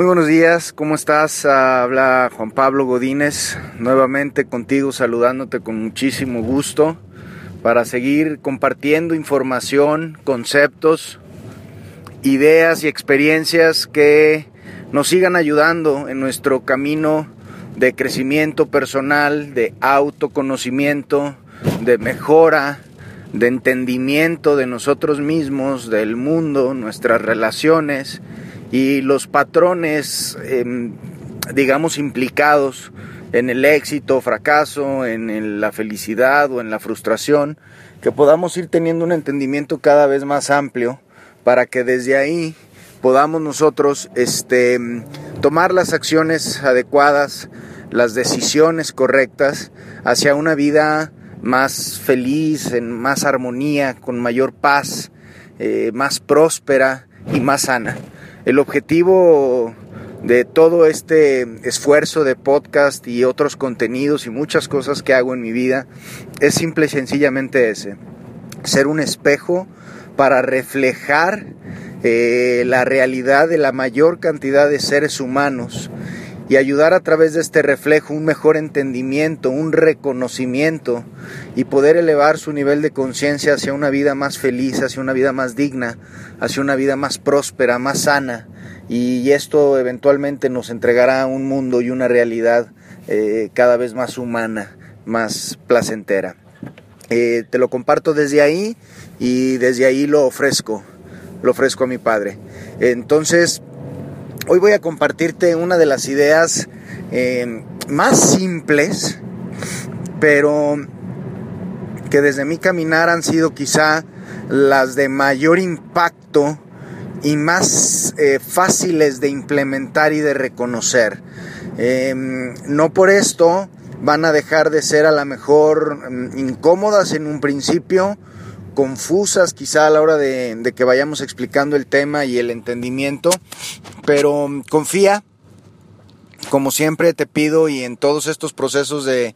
Muy buenos días, ¿cómo estás? Habla Juan Pablo Godínez, nuevamente contigo saludándote con muchísimo gusto para seguir compartiendo información, conceptos, ideas y experiencias que nos sigan ayudando en nuestro camino de crecimiento personal, de autoconocimiento, de mejora, de entendimiento de nosotros mismos, del mundo, nuestras relaciones y los patrones, em, digamos, implicados en el éxito, fracaso, en la felicidad o en la frustración, que podamos ir teniendo un entendimiento cada vez más amplio para que desde ahí podamos nosotros este, tomar las acciones adecuadas, las decisiones correctas hacia una vida más feliz, en más armonía, con mayor paz, eh, más próspera y más sana. El objetivo de todo este esfuerzo de podcast y otros contenidos y muchas cosas que hago en mi vida es simple y sencillamente ese, ser un espejo para reflejar eh, la realidad de la mayor cantidad de seres humanos y ayudar a través de este reflejo un mejor entendimiento, un reconocimiento y poder elevar su nivel de conciencia hacia una vida más feliz, hacia una vida más digna, hacia una vida más próspera, más sana. Y esto eventualmente nos entregará un mundo y una realidad eh, cada vez más humana, más placentera. Eh, te lo comparto desde ahí y desde ahí lo ofrezco, lo ofrezco a mi Padre. Entonces, Hoy voy a compartirte una de las ideas eh, más simples, pero que desde mi caminar han sido quizá las de mayor impacto y más eh, fáciles de implementar y de reconocer. Em, no por esto van a dejar de ser a lo mejor mm, incómodas en un principio, confusas quizá a la hora de, que vayamos explicando el tema y el entendimiento, pero confía, como siempre te pido y en todos estos procesos de,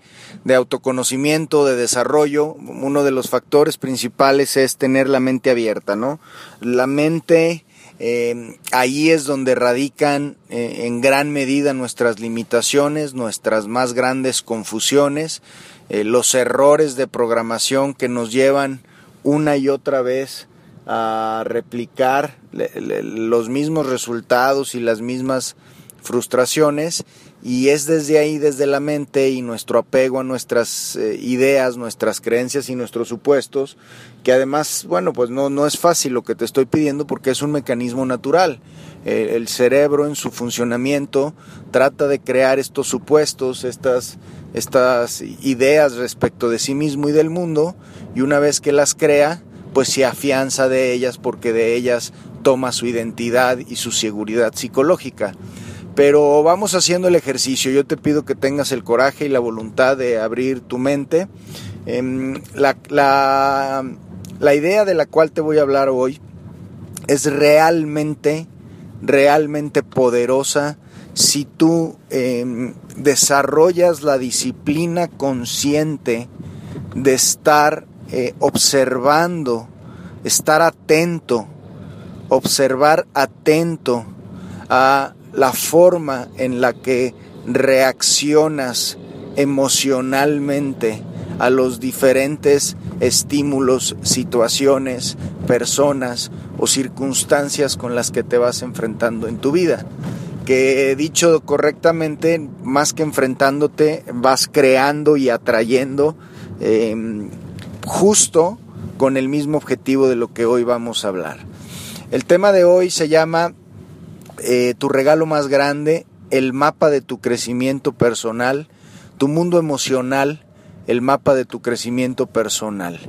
autoconocimiento, de desarrollo, uno de los factores principales es tener la mente abierta, ¿no? La mente, eh, ahí es donde radican eh, en gran medida nuestras limitaciones, nuestras más grandes confusiones, eh, los errores de programación que nos llevan una y otra vez a replicar los mismos resultados y las mismas frustraciones y es desde ahí, desde la mente y nuestro apego a nuestras eh, ideas, nuestras creencias y nuestros supuestos, que además, bueno, pues no, no es fácil lo que te estoy pidiendo porque es un mecanismo natural. El cerebro en su funcionamiento trata de crear estos supuestos, estas, estas ideas respecto de sí mismo y del mundo, y una vez que las crea, pues se afianza de ellas porque de ellas toma su identidad y su seguridad psicológica. Pero vamos haciendo el ejercicio. Yo te pido que tengas el coraje y la voluntad de abrir tu mente. Em, la, la, idea de la cual te voy a hablar hoy es realmente, realmente poderosa si tú em, desarrollas la disciplina consciente de estar eh, observando, estar atento, observar atento a la forma en la que reaccionas emocionalmente a los diferentes estímulos, situaciones, personas o circunstancias con las que te vas enfrentando en tu vida. Que dicho correctamente, más que enfrentándote, vas creando y atrayendo em, justo con el mismo objetivo de lo que hoy vamos a hablar. El tema de hoy se llama eh, tu regalo más grande, el mapa de tu crecimiento personal, tu mundo emocional, el mapa de tu crecimiento personal.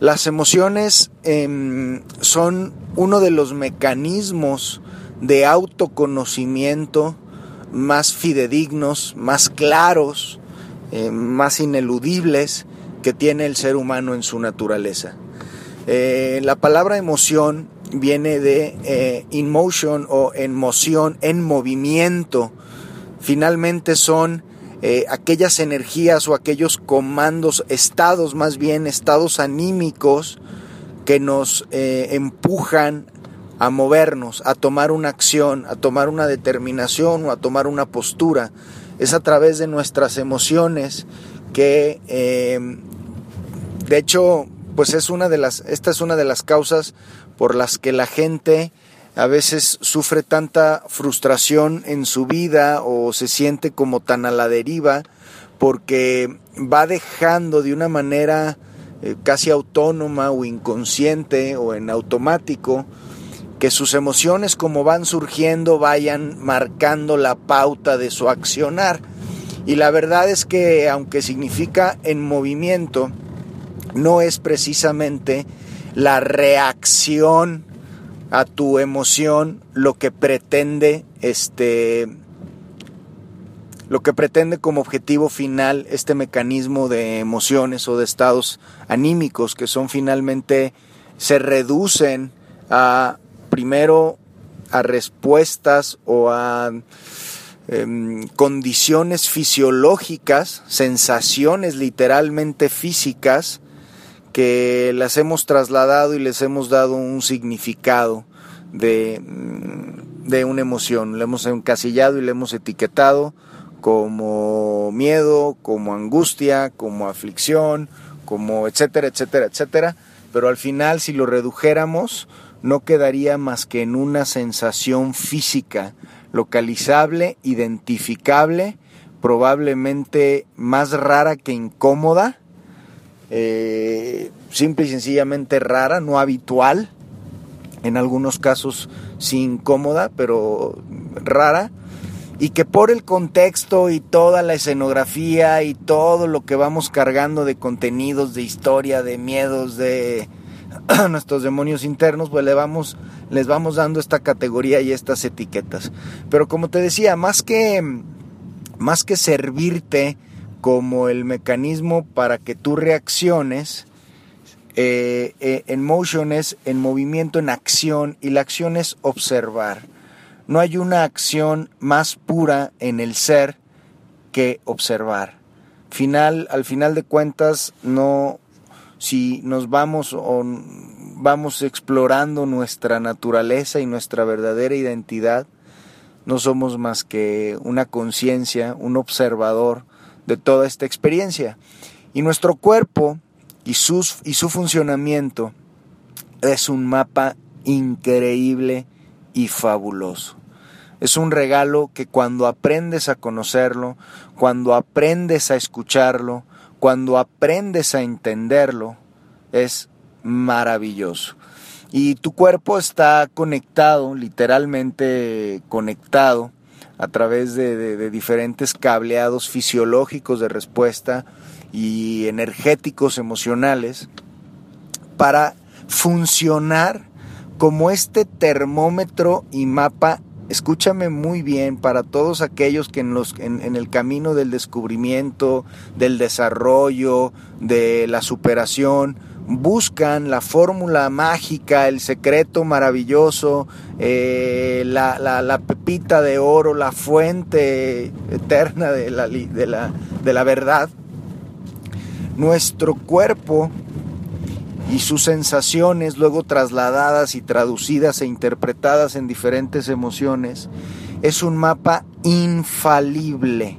Las emociones em, son uno de los mecanismos de autoconocimiento más fidedignos, más claros, eh, más ineludibles que tiene el ser humano en su naturaleza. Eh, la palabra emoción viene de eh, in motion o en moción, en movimiento. Finalmente son eh, aquellas energías o aquellos comandos, estados más bien, estados anímicos que nos empujan a movernos, a tomar una acción, a tomar una determinación o a tomar una postura. Es a través de nuestras emociones que, eh, de hecho, pues es una de las, esta es una de las causas por las que la gente a veces sufre tanta frustración en su vida o se siente como tan a la deriva porque va dejando de una manera eh, casi autónoma o inconsciente o en automático que sus emociones como van surgiendo vayan marcando la pauta de su accionar. Y la verdad es que aunque significa en movimiento, no es precisamente la reacción a tu emoción lo que pretende este lo que pretende como objetivo final este mecanismo de emociones o de estados anímicos que son finalmente se reducen a primero a respuestas o a em, condiciones fisiológicas, sensaciones literalmente físicas, que las hemos trasladado y les hemos dado un significado de, mm, de una emoción. Le hemos encasillado y le hemos etiquetado como miedo, como angustia, como aflicción, como etcétera, etcétera, etcétera. Pero al final, si lo redujéramos, no quedaría más que en una sensación física, localizable, identificable, probablemente más rara que incómoda, eh, simple y sencillamente rara, no habitual, en algunos casos sí incómoda, pero rara, y que por el contexto y toda la escenografía y todo lo que vamos cargando de contenidos, de historia, de miedos, de nuestros demonios internos, pues le vamos, les vamos dando esta categoría y estas etiquetas. Pero como te decía, más que, más que servirte como el mecanismo para que tú reacciones, eh, eh, en motion es en movimiento, en acción, y la acción es observar. No hay una acción más pura en el ser que observar. Final, al final de cuentas, no, si nos vamos o vamos explorando nuestra naturaleza y nuestra verdadera identidad, no somos más que una conciencia, un observador de toda esta experiencia. Y nuestro cuerpo y, sus, y su funcionamiento es un mapa increíble y fabuloso. Es un regalo que cuando aprendes a conocerlo, cuando aprendes a escucharlo, cuando aprendes a entenderlo, es maravilloso. Y tu cuerpo está conectado, literalmente conectado, a través de, diferentes cableados fisiológicos de respuesta y energéticos emocionales para funcionar como este termómetro y mapa escúchame muy bien para todos aquellos que en, los, en, el camino del descubrimiento, del desarrollo, de la superación, buscan la fórmula mágica, el secreto maravilloso, eh, la, la, pepita de oro, la fuente eterna de la, de la, de la verdad. Nuestro cuerpo y sus sensaciones luego trasladadas y traducidas e interpretadas en diferentes emociones, es un mapa infalible,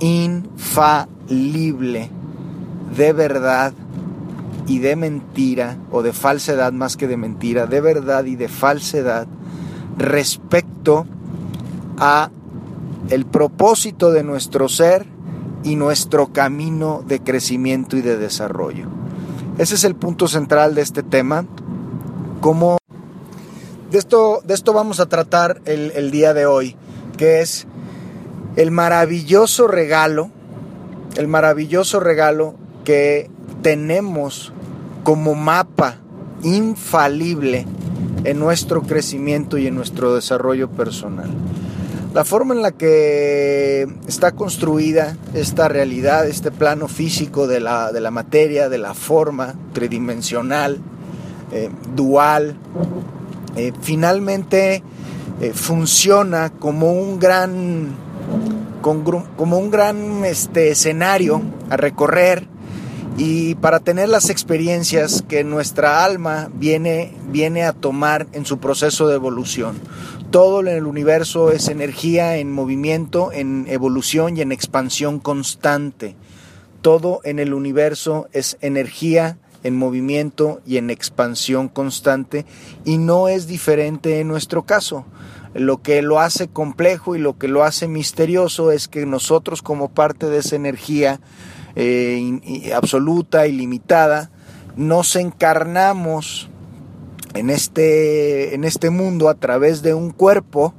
infalible de verdad y de mentira, o de falsedad más que de mentira, de verdad y de falsedad respecto a el propósito de nuestro ser y nuestro camino de crecimiento y de desarrollo. Ese es el punto central de este tema. Cómo de esto, de esto vamos a tratar el, el día de hoy, que es el maravilloso regalo, el maravilloso regalo que tenemos como mapa infalible en nuestro crecimiento y en nuestro desarrollo personal. La forma en la que está construida esta realidad, este plano físico de la, de la materia, de la forma tridimensional, eh, dual, eh, finalmente eh, funciona como un gran, como un gran este, escenario a recorrer y para tener las experiencias que nuestra alma viene, viene a tomar en su proceso de evolución. Todo en el universo es energía en movimiento, en evolución y en expansión constante. Todo en el universo es energía en movimiento y en expansión constante y no es diferente en nuestro caso. Lo que lo hace complejo y lo que lo hace misterioso es que nosotros como parte de esa energía eh, absoluta, ilimitada, nos encarnamos en este, en este mundo a través de un cuerpo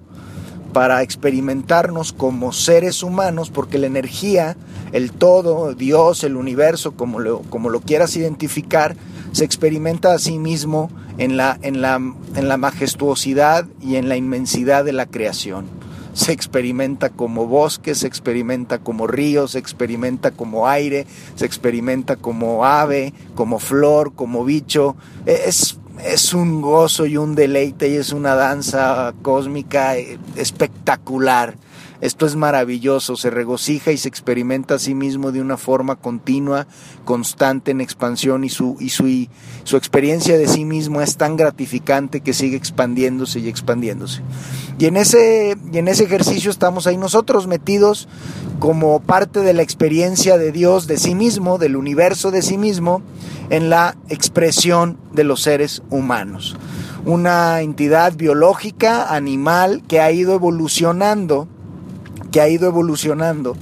para experimentarnos como seres humanos, porque la energía, el todo, Dios, el universo, como lo, como lo quieras identificar, se experimenta a sí mismo en la, en, la, en la majestuosidad y en la inmensidad de la creación se experimenta como bosque, se experimenta como río, se experimenta como aire, se experimenta como ave, como flor, como bicho. Es, es un gozo y un deleite y es una danza cósmica eh, espectacular. Esto es maravilloso, se regocija y se experimenta a sí mismo de una forma continua, constante en expansión y su, y su, su experiencia de sí mismo es tan gratificante que sigue expandiéndose y expandiéndose. Y en, ese, y en ese ejercicio estamos ahí nosotros metidos como parte de la experiencia de Dios de sí mismo, del universo de sí mismo, en la expresión de los seres humanos. Una entidad biológica, animal, que ha ido evolucionando que ha ido evolucionando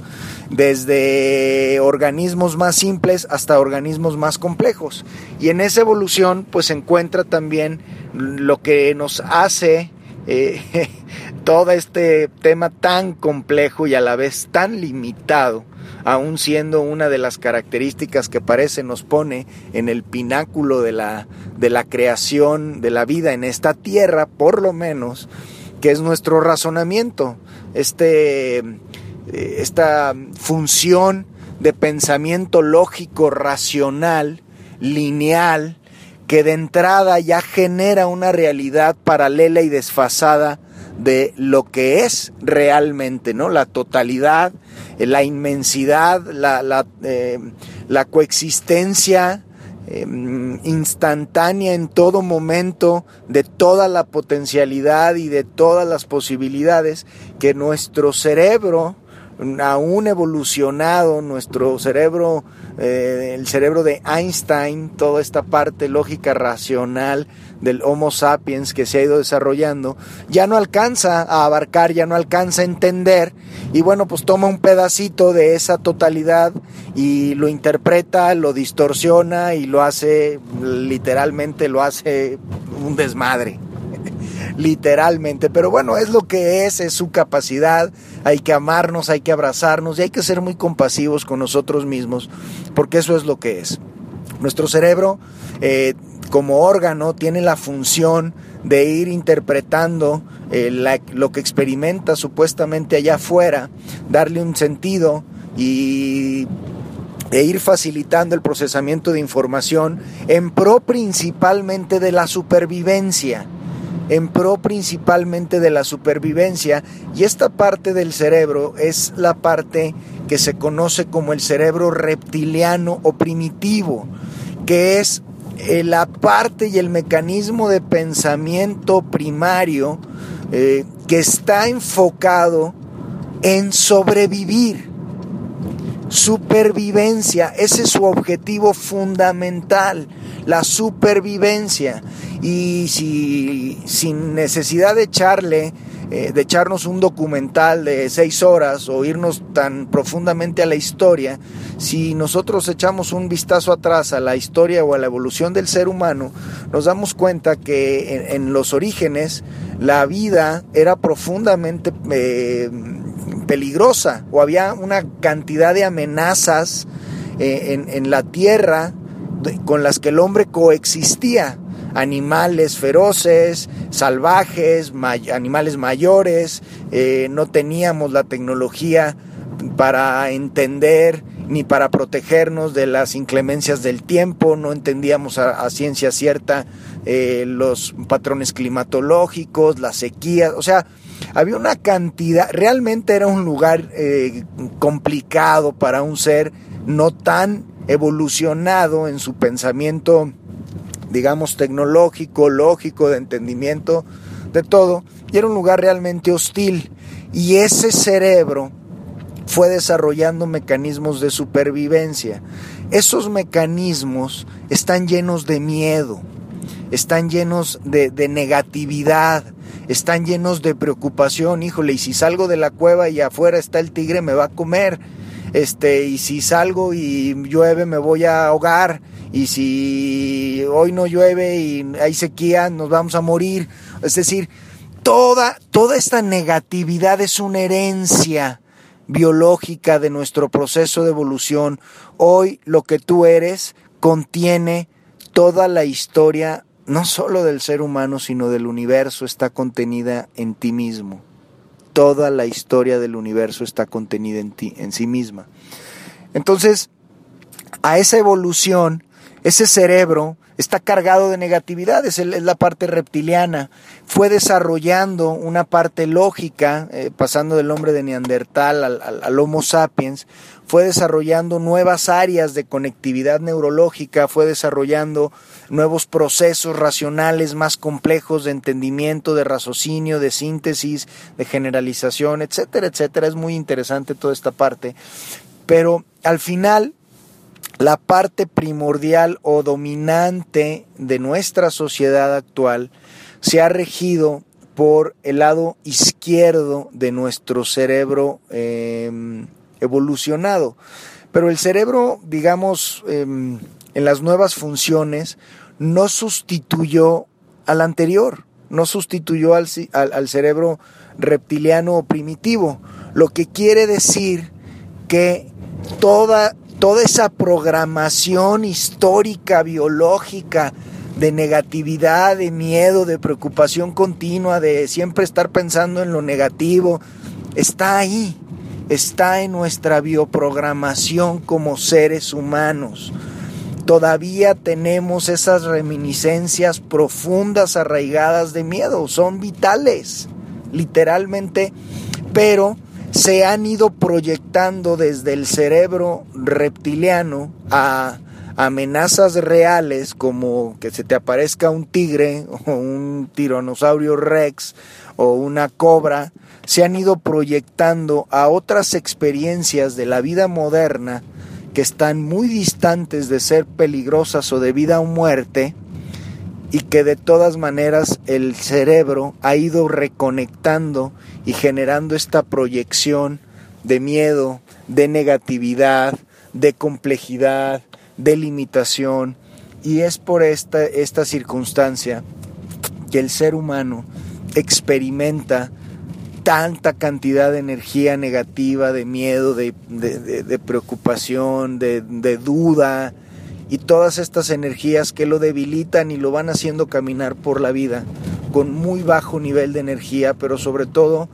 desde organismos más simples hasta organismos más complejos. Y en esa evolución pues se encuentra también lo que nos hace eh, todo este tema tan complejo y a la vez tan limitado, aún siendo una de las características que parece nos pone en el pináculo de la, de la creación de la vida en esta tierra, por lo menos, que es nuestro razonamiento este, eh, esta función de pensamiento lógico, racional, lineal, que de entrada ya genera una realidad paralela y desfasada de lo que es realmente, ¿no? La totalidad, la inmensidad, la, la, eh, la coexistencia Em, instantánea en todo momento de toda la potencialidad y de todas las posibilidades que nuestro cerebro aún evolucionado, nuestro cerebro, eh, el cerebro de Einstein, toda esta parte lógica racional del Homo sapiens que se ha ido desarrollando, ya no alcanza a abarcar, ya no alcanza a entender, y bueno, pues toma un pedacito de esa totalidad y lo interpreta, lo distorsiona y lo hace, literalmente lo hace un desmadre literalmente, pero bueno, es lo que es, es su capacidad, hay que amarnos, hay que abrazarnos y hay que ser muy compasivos con nosotros mismos, porque eso es lo que es. Nuestro cerebro eh, como órgano tiene la función de ir interpretando eh, lo que experimenta supuestamente allá afuera, darle un sentido y e ir facilitando el procesamiento de información en pro principalmente de la supervivencia en pro principalmente de la supervivencia y esta parte del cerebro es la parte que se conoce como el cerebro reptiliano o primitivo, que es eh, la parte y el mecanismo de pensamiento primario eh, que está enfocado en sobrevivir. Supervivencia, ese es su objetivo fundamental, la supervivencia. Y si sin necesidad de echarle, eh, de echarnos un documental de seis horas o irnos tan profundamente a la historia, si nosotros echamos un vistazo atrás a la historia o a la evolución del ser humano, nos damos cuenta que en, los orígenes la vida era profundamente eh, peligrosa o había una cantidad de amenazas eh, en, en la tierra con las que el hombre coexistía. Animales feroces, salvajes, animales mayores, eh, no teníamos la tecnología para entender ni para protegernos de las inclemencias del tiempo, no entendíamos a, ciencia cierta eh, los patrones climatológicos, las sequías, o sea, había una cantidad, realmente era un lugar eh, complicado para un ser no tan evolucionado en su pensamiento, digamos, tecnológico, lógico, de entendimiento, de todo, y era un lugar realmente hostil. Y ese cerebro fue desarrollando mecanismos de supervivencia. Esos mecanismos están llenos de miedo, están llenos de, negatividad, están llenos de preocupación, híjole, y si salgo de la cueva y afuera está el tigre me va a comer, este, y si salgo y llueve me voy a ahogar, y si hoy no llueve y hay sequía nos vamos a morir, es decir, toda, toda esta negatividad es una herencia biológica de nuestro proceso de evolución. Hoy lo que tú eres contiene toda la historia no solo del ser humano, sino del universo está contenida en ti mismo. Toda la historia del universo está contenida en ti, en sí misma. Entonces, a esa evolución, ese cerebro está cargado de negatividad, es, la parte reptiliana. Fue desarrollando una parte lógica, eh, pasando del hombre de Neandertal al, Homo sapiens, fue desarrollando nuevas áreas de conectividad neurológica, fue desarrollando nuevos procesos racionales más complejos de entendimiento, de raciocinio, de síntesis, de generalización, etcétera, etcétera. Es muy interesante toda esta parte. Pero al final la parte primordial o dominante de nuestra sociedad actual se ha regido por el lado izquierdo de nuestro cerebro em, evolucionado. Pero el cerebro, digamos, em, en las nuevas funciones, no sustituyó al anterior, no sustituyó al, al cerebro reptiliano o primitivo, lo que quiere decir que toda toda esa programación histórica, biológica, de negatividad, de miedo, de preocupación continua, de siempre estar pensando en lo negativo, está ahí, está en nuestra bioprogramación como seres humanos. Todavía tenemos esas reminiscencias profundas, arraigadas de miedo, son vitales, literalmente, pero se han ido proyectando desde el cerebro reptiliano a amenazas reales como que se te aparezca un tigre o un tiranosaurio rex o una cobra, se han ido proyectando a otras experiencias de la vida moderna que están muy distantes de ser peligrosas o de vida o muerte y que de todas maneras el cerebro ha ido reconectando y generando esta proyección de miedo, de negatividad, de complejidad, de limitación. Y es por esta, esta circunstancia que el ser humano experimenta tanta cantidad de energía negativa, de miedo, de, de preocupación, de, duda, y todas estas energías que lo debilitan y lo van haciendo caminar por la vida con muy bajo nivel de energía, pero sobre todo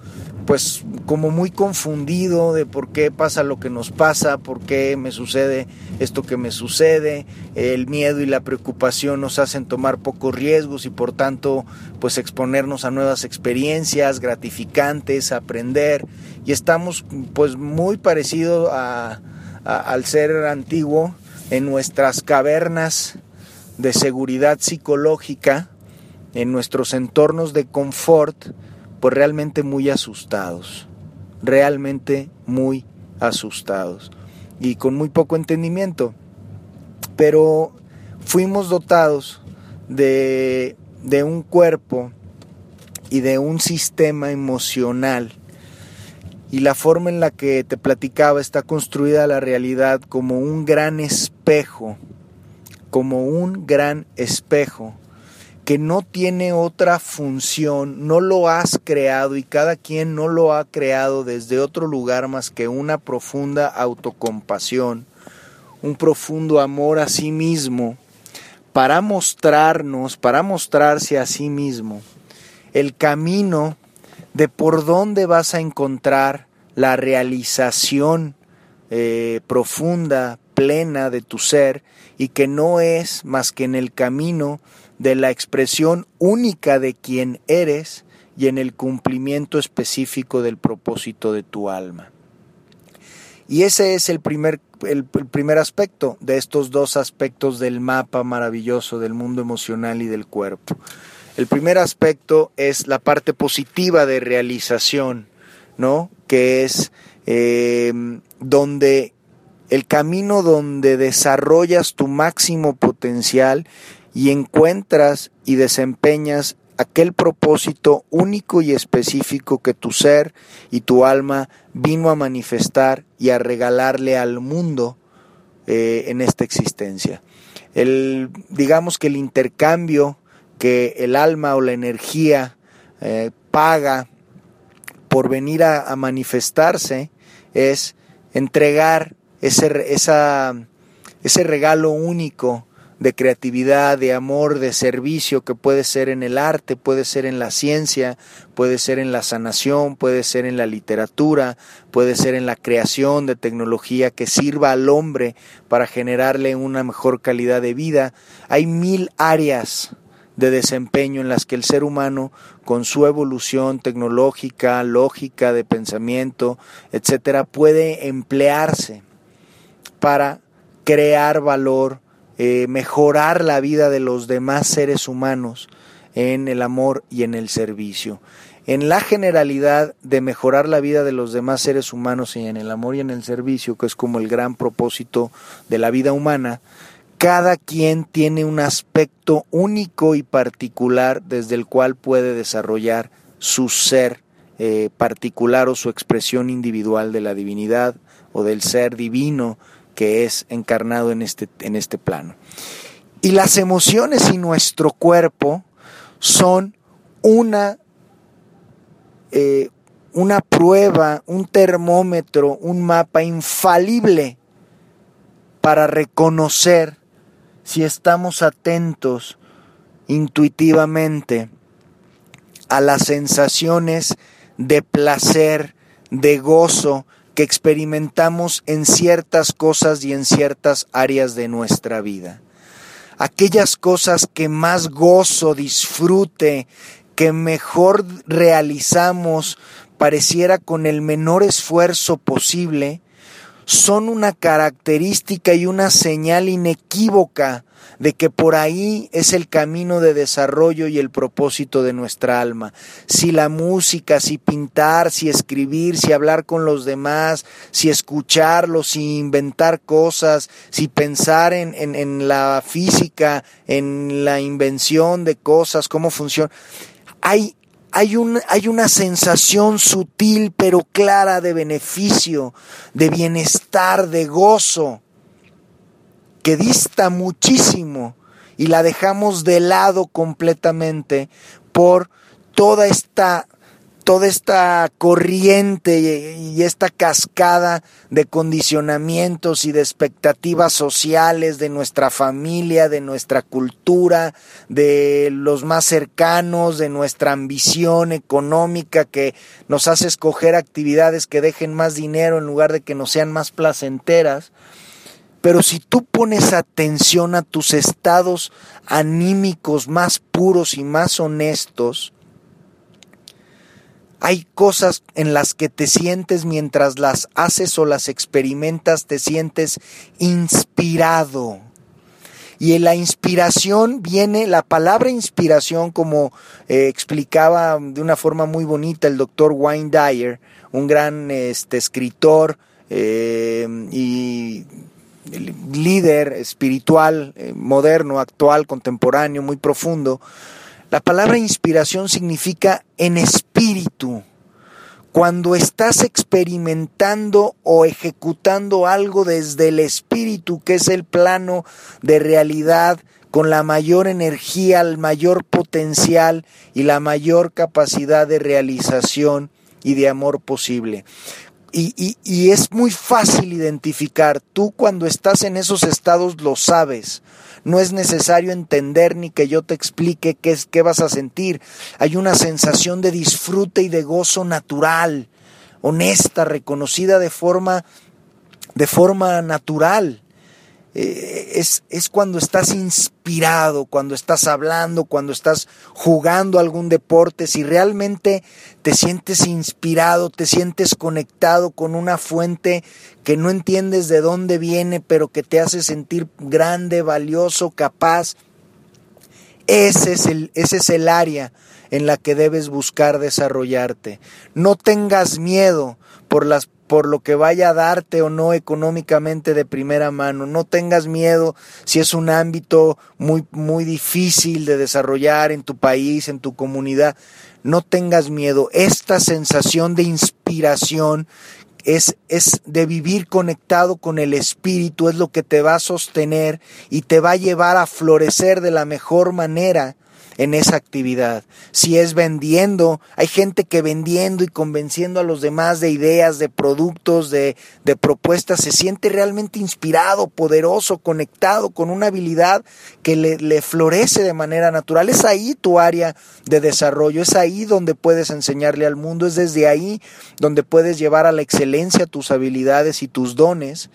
pues como muy confundido de por qué pasa lo que nos pasa, por qué me sucede esto que me sucede, el miedo y la preocupación nos hacen tomar pocos riesgos y por tanto pues exponernos a nuevas experiencias gratificantes, aprender. Y estamos pues muy parecidos al ser antiguo en nuestras cavernas de seguridad psicológica, en nuestros entornos de confort, pues realmente muy asustados, realmente muy asustados y con muy poco entendimiento. Pero fuimos dotados de, de un cuerpo y de un sistema emocional y la forma en la que te platicaba está construida la realidad como un gran espejo, como un gran espejo que no tiene otra función, no lo has creado y cada quien no lo ha creado desde otro lugar más que una profunda autocompasión, un profundo amor a sí mismo, para mostrarnos, para mostrarse a sí mismo el camino de por dónde vas a encontrar la realización eh, profunda, plena de tu ser y que no es más que en el camino de la expresión única de quien eres y en el cumplimiento específico del propósito de tu alma. Y ese es el primer, el, primer aspecto de estos dos aspectos del mapa maravilloso del mundo emocional y del cuerpo. El primer aspecto es la parte positiva de realización, ¿no? Que es eh, donde el camino donde desarrollas tu máximo potencial y encuentras y desempeñas aquel propósito único y específico que tu ser y tu alma vino a manifestar y a regalarle al mundo eh, en esta existencia. El, digamos que el intercambio que el alma o la energía eh, paga por venir a, manifestarse es entregar ese, ese regalo único de creatividad, de amor, de servicio que puede ser en el arte, puede ser en la ciencia, puede ser en la sanación, puede ser en la literatura, puede ser en la creación de tecnología que sirva al hombre para generarle una mejor calidad de vida. Hay mil áreas de desempeño en las que el ser humano, con su evolución tecnológica, lógica, de pensamiento, etcétera, puede emplearse para crear valor, eh, mejorar la vida de los demás seres humanos en el amor y en el servicio. En la generalidad de mejorar la vida de los demás seres humanos y en el amor y en el servicio, que es como el gran propósito de la vida humana, cada quien tiene un aspecto único y particular desde el cual puede desarrollar su ser eh, particular o su expresión individual de la divinidad o del ser divino que es encarnado en este, en este plano. Y las emociones y nuestro cuerpo son una, eh, una prueba, un termómetro, un mapa infalible para reconocer si estamos atentos intuitivamente a las sensaciones de placer, de gozo que experimentamos en ciertas cosas y en ciertas áreas de nuestra vida. Aquellas cosas que más gozo, disfrute, que mejor realizamos, pareciera con el menor esfuerzo posible, son una característica y una señal inequívoca de que por ahí es el camino de desarrollo y el propósito de nuestra alma. Si la música, si pintar, si escribir, si hablar con los demás, si escucharlos, si inventar cosas, si pensar en, en la física, en la invención de cosas, cómo funciona. Hay hay, un, hay una sensación sutil pero clara de beneficio, de bienestar, de gozo, que dista muchísimo y la dejamos de lado completamente por toda esta toda esta corriente y esta cascada de condicionamientos y de expectativas sociales de nuestra familia, de nuestra cultura, de los más cercanos, de nuestra ambición económica que nos hace escoger actividades que dejen más dinero en lugar de que nos sean más placenteras. Pero si tú pones atención a tus estados anímicos más puros y más honestos, hay cosas en las que te sientes mientras las haces o las experimentas, te sientes inspirado. Y en la inspiración viene, la palabra inspiración, como eh, explicaba de una forma muy bonita el doctor Wayne Dyer, un gran este, escritor eh, y líder espiritual, eh, moderno, actual, contemporáneo, muy profundo, la palabra inspiración significa en espíritu. Cuando estás experimentando o ejecutando algo desde el espíritu, que es el plano de realidad con la mayor energía, el mayor potencial y la mayor capacidad de realización y de amor posible. Y, y, es muy fácil identificar, tú cuando estás en esos estados lo sabes, no es necesario entender ni que yo te explique qué, es, qué vas a sentir. Hay una sensación de disfrute y de gozo natural, honesta, reconocida de forma, de forma natural. Eh, es, es cuando estás inspirado, cuando estás hablando, cuando estás jugando algún deporte, si realmente te sientes inspirado, te sientes conectado con una fuente que no entiendes de dónde viene, pero que te hace sentir grande, valioso, capaz. Ese es el, ese es el área en la que debes buscar desarrollarte. No tengas miedo por las por lo que vaya a darte o no económicamente de primera mano. No tengas miedo si es un ámbito muy, muy difícil de desarrollar en tu país, en tu comunidad. No tengas miedo. Esta sensación de inspiración es, es de vivir conectado con el Espíritu, es lo que te va a sostener y te va a llevar a florecer de la mejor manera en esa actividad. Si es vendiendo, hay gente que vendiendo y convenciendo a los demás de ideas, de productos, de, de propuestas, se siente realmente inspirado, poderoso, conectado con una habilidad que le, le florece de manera natural. Es ahí tu área de desarrollo, es ahí donde puedes enseñarle al mundo, es desde ahí donde puedes llevar a la excelencia tus habilidades y tus dones.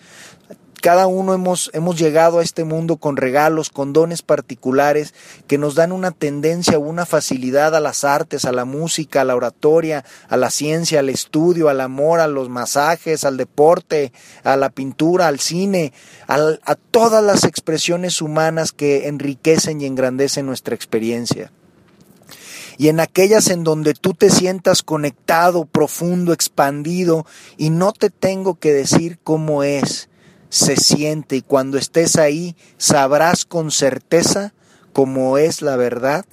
Cada uno hemos, hemos llegado a este mundo con regalos, con dones particulares que nos dan una tendencia una facilidad a las artes, a la música, a la oratoria, a la ciencia, al estudio, al amor, a los masajes, al deporte, a la pintura, al cine, a todas las expresiones humanas que enriquecen y engrandecen nuestra experiencia. Y en aquellas en donde tú te sientas conectado, profundo, expandido, y no te tengo que decir cómo es, se siente y cuando estés ahí sabrás con certeza cómo es la verdad.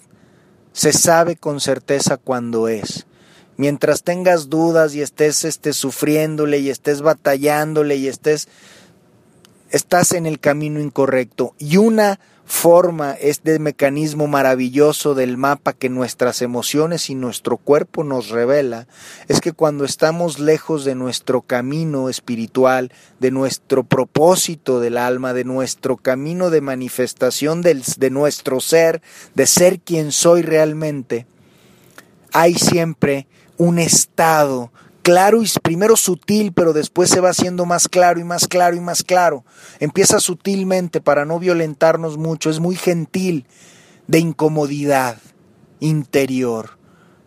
Se sabe con certeza cuándo es. Mientras tengas dudas y estés este, sufriéndole y estés batallándole y estés, estás en el camino incorrecto. Y una forma, este mecanismo maravilloso del mapa que nuestras emociones y nuestro cuerpo nos revela, es que cuando estamos lejos de nuestro camino espiritual, de nuestro propósito del alma, de nuestro camino de manifestación de nuestro ser, de ser quien soy realmente, hay siempre un estado claro y primero sutil, pero después se va haciendo más claro y más claro y más claro. Empieza sutilmente para no violentarnos mucho, es muy gentil, de incomodidad interior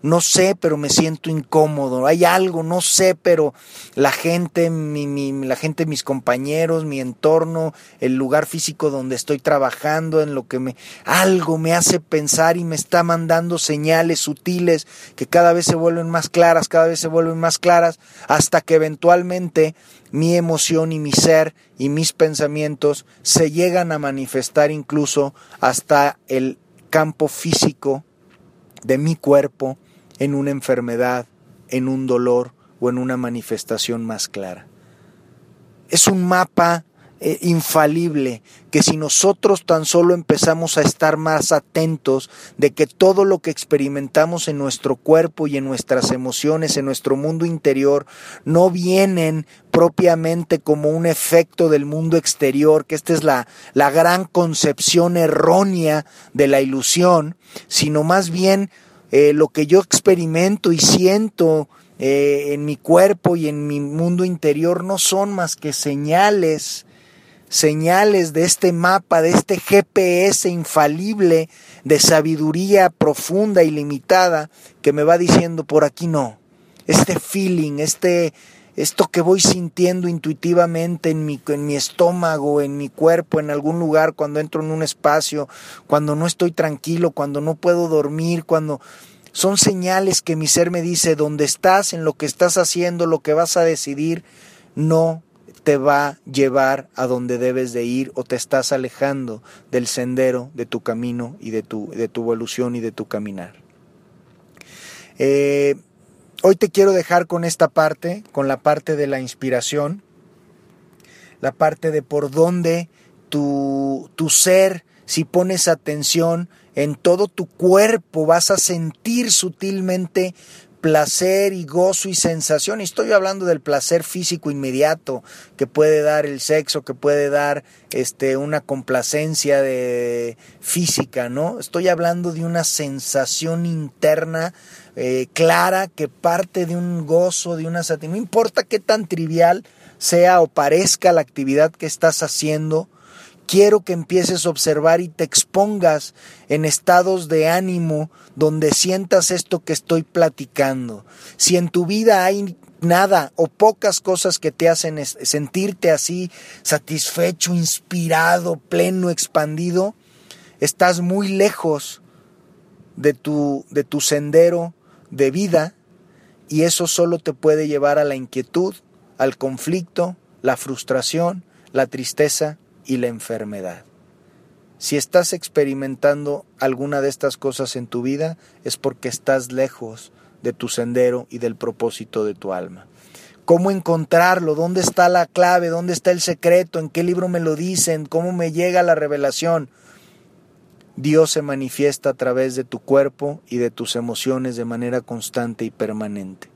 no sé, pero me siento incómodo, hay algo, no sé, pero la gente, mi, la gente, mis compañeros, mi entorno, el lugar físico donde estoy trabajando, en lo que me, algo me hace pensar y me está mandando señales sutiles que cada vez se vuelven más claras, cada vez se vuelven más claras, hasta que eventualmente mi emoción y mi ser y mis pensamientos se llegan a manifestar incluso hasta el campo físico de mi cuerpo, en una enfermedad, en un dolor o en una manifestación más clara. Es un mapa eh, infalible que si nosotros tan solo empezamos a estar más atentos de que todo lo que experimentamos en nuestro cuerpo y en nuestras emociones, en nuestro mundo interior, no vienen propiamente como un efecto del mundo exterior, que esta es la, la gran concepción errónea de la ilusión, sino más bien eh, lo que yo experimento y siento eh, en mi cuerpo y en mi mundo interior no son más que señales, señales de este mapa, de este GPS infalible de sabiduría profunda y limitada que me va diciendo por aquí no. Este feeling, este, esto que voy sintiendo intuitivamente en mi, en mi estómago, en mi cuerpo, en algún lugar, cuando entro en un espacio, cuando no estoy tranquilo, cuando no puedo dormir, cuando son señales que mi ser me dice, donde estás, en lo que estás haciendo, lo que vas a decidir, no te va a llevar a donde debes de ir o te estás alejando del sendero de tu camino y de tu, de tu evolución y de tu caminar. Eh, Hoy te quiero dejar con esta parte, con la parte de la inspiración, la parte de por dónde tu, tu ser, si pones atención en todo tu cuerpo, vas a sentir sutilmente placer y gozo y sensación. Y estoy hablando del placer físico inmediato que puede dar el sexo, que puede dar este, una complacencia de física, ¿no? Estoy hablando de una sensación interna eh, clara que parte de un gozo, de una satisfacción. No importa qué tan trivial sea o parezca la actividad que estás haciendo, Quiero que empieces a observar y te expongas en estados de ánimo donde sientas esto que estoy platicando. Si en tu vida hay nada o pocas cosas que te hacen sentirte así satisfecho, inspirado, pleno, expandido, estás muy lejos de tu, de tu sendero de vida y eso solo te puede llevar a la inquietud, al conflicto, la frustración, la tristeza y la enfermedad. Si estás experimentando alguna de estas cosas en tu vida es porque estás lejos de tu sendero y del propósito de tu alma. ¿Cómo encontrarlo? ¿Dónde está la clave? ¿Dónde está el secreto? ¿En qué libro me lo dicen? ¿Cómo me llega la revelación? Dios se manifiesta a través de tu cuerpo y de tus emociones de manera constante y permanente.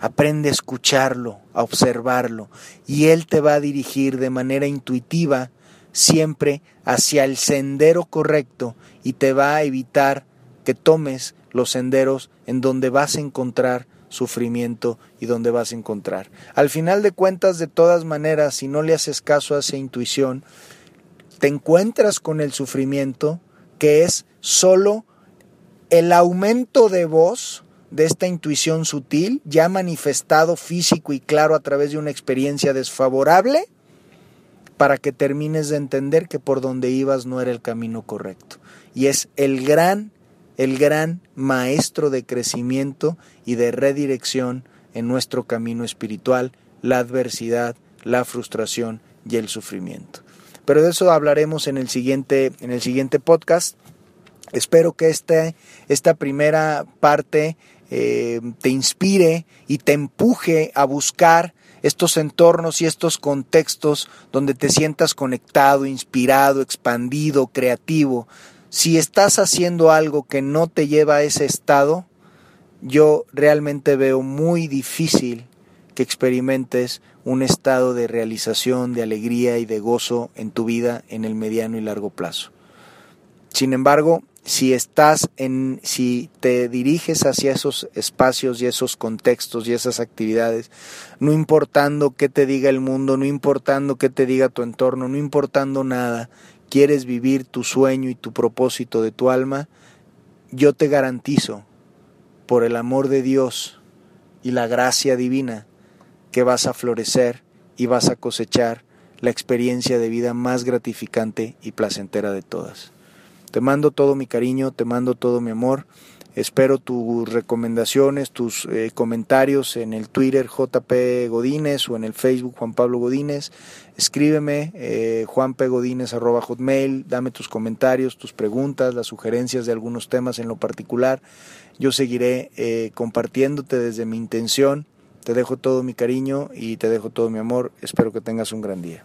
Aprende a escucharlo, a observarlo, y Él te va a dirigir de manera intuitiva siempre hacia el sendero correcto y te va a evitar que tomes los senderos en donde vas a encontrar sufrimiento y donde vas a encontrar. Al final de cuentas, de todas maneras, si no le haces caso a esa intuición, te encuentras con el sufrimiento que es solo el aumento de voz de esta intuición sutil, ya manifestado físico y claro a través de una experiencia desfavorable, para que termines de entender que por donde ibas no era el camino correcto. Y es el gran, el gran maestro de crecimiento y de redirección en nuestro camino espiritual, la adversidad, la frustración y el sufrimiento. Pero de eso hablaremos en el siguiente, en el siguiente podcast. Espero que este, esta primera parte eh, te inspire y te empuje a buscar estos entornos y estos contextos donde te sientas conectado, inspirado, expandido, creativo. Si estás haciendo algo que no te lleva a ese estado, yo realmente veo muy difícil que experimentes un estado de realización, de alegría y de gozo en tu vida en el mediano y largo plazo. Sin embargo, si estás en, si te diriges hacia esos espacios y esos contextos y esas actividades, no importando qué te diga el mundo, no importando qué te diga tu entorno, no importando nada, quieres vivir tu sueño y tu propósito de tu alma, yo te garantizo, por el amor de Dios y la gracia divina, que vas a florecer y vas a cosechar la experiencia de vida más gratificante y placentera de todas. Te mando todo mi cariño, te mando todo mi amor. Espero tus recomendaciones, tus eh, comentarios en el Twitter JP Godínez o en el Facebook Juan Pablo Godínez. Escríbeme eh, hotmail, dame tus comentarios, tus preguntas, las sugerencias de algunos temas en lo particular. Yo seguiré eh, compartiéndote desde mi intención te dejo todo mi cariño y te dejo todo mi amor. Espero que tengas un gran día.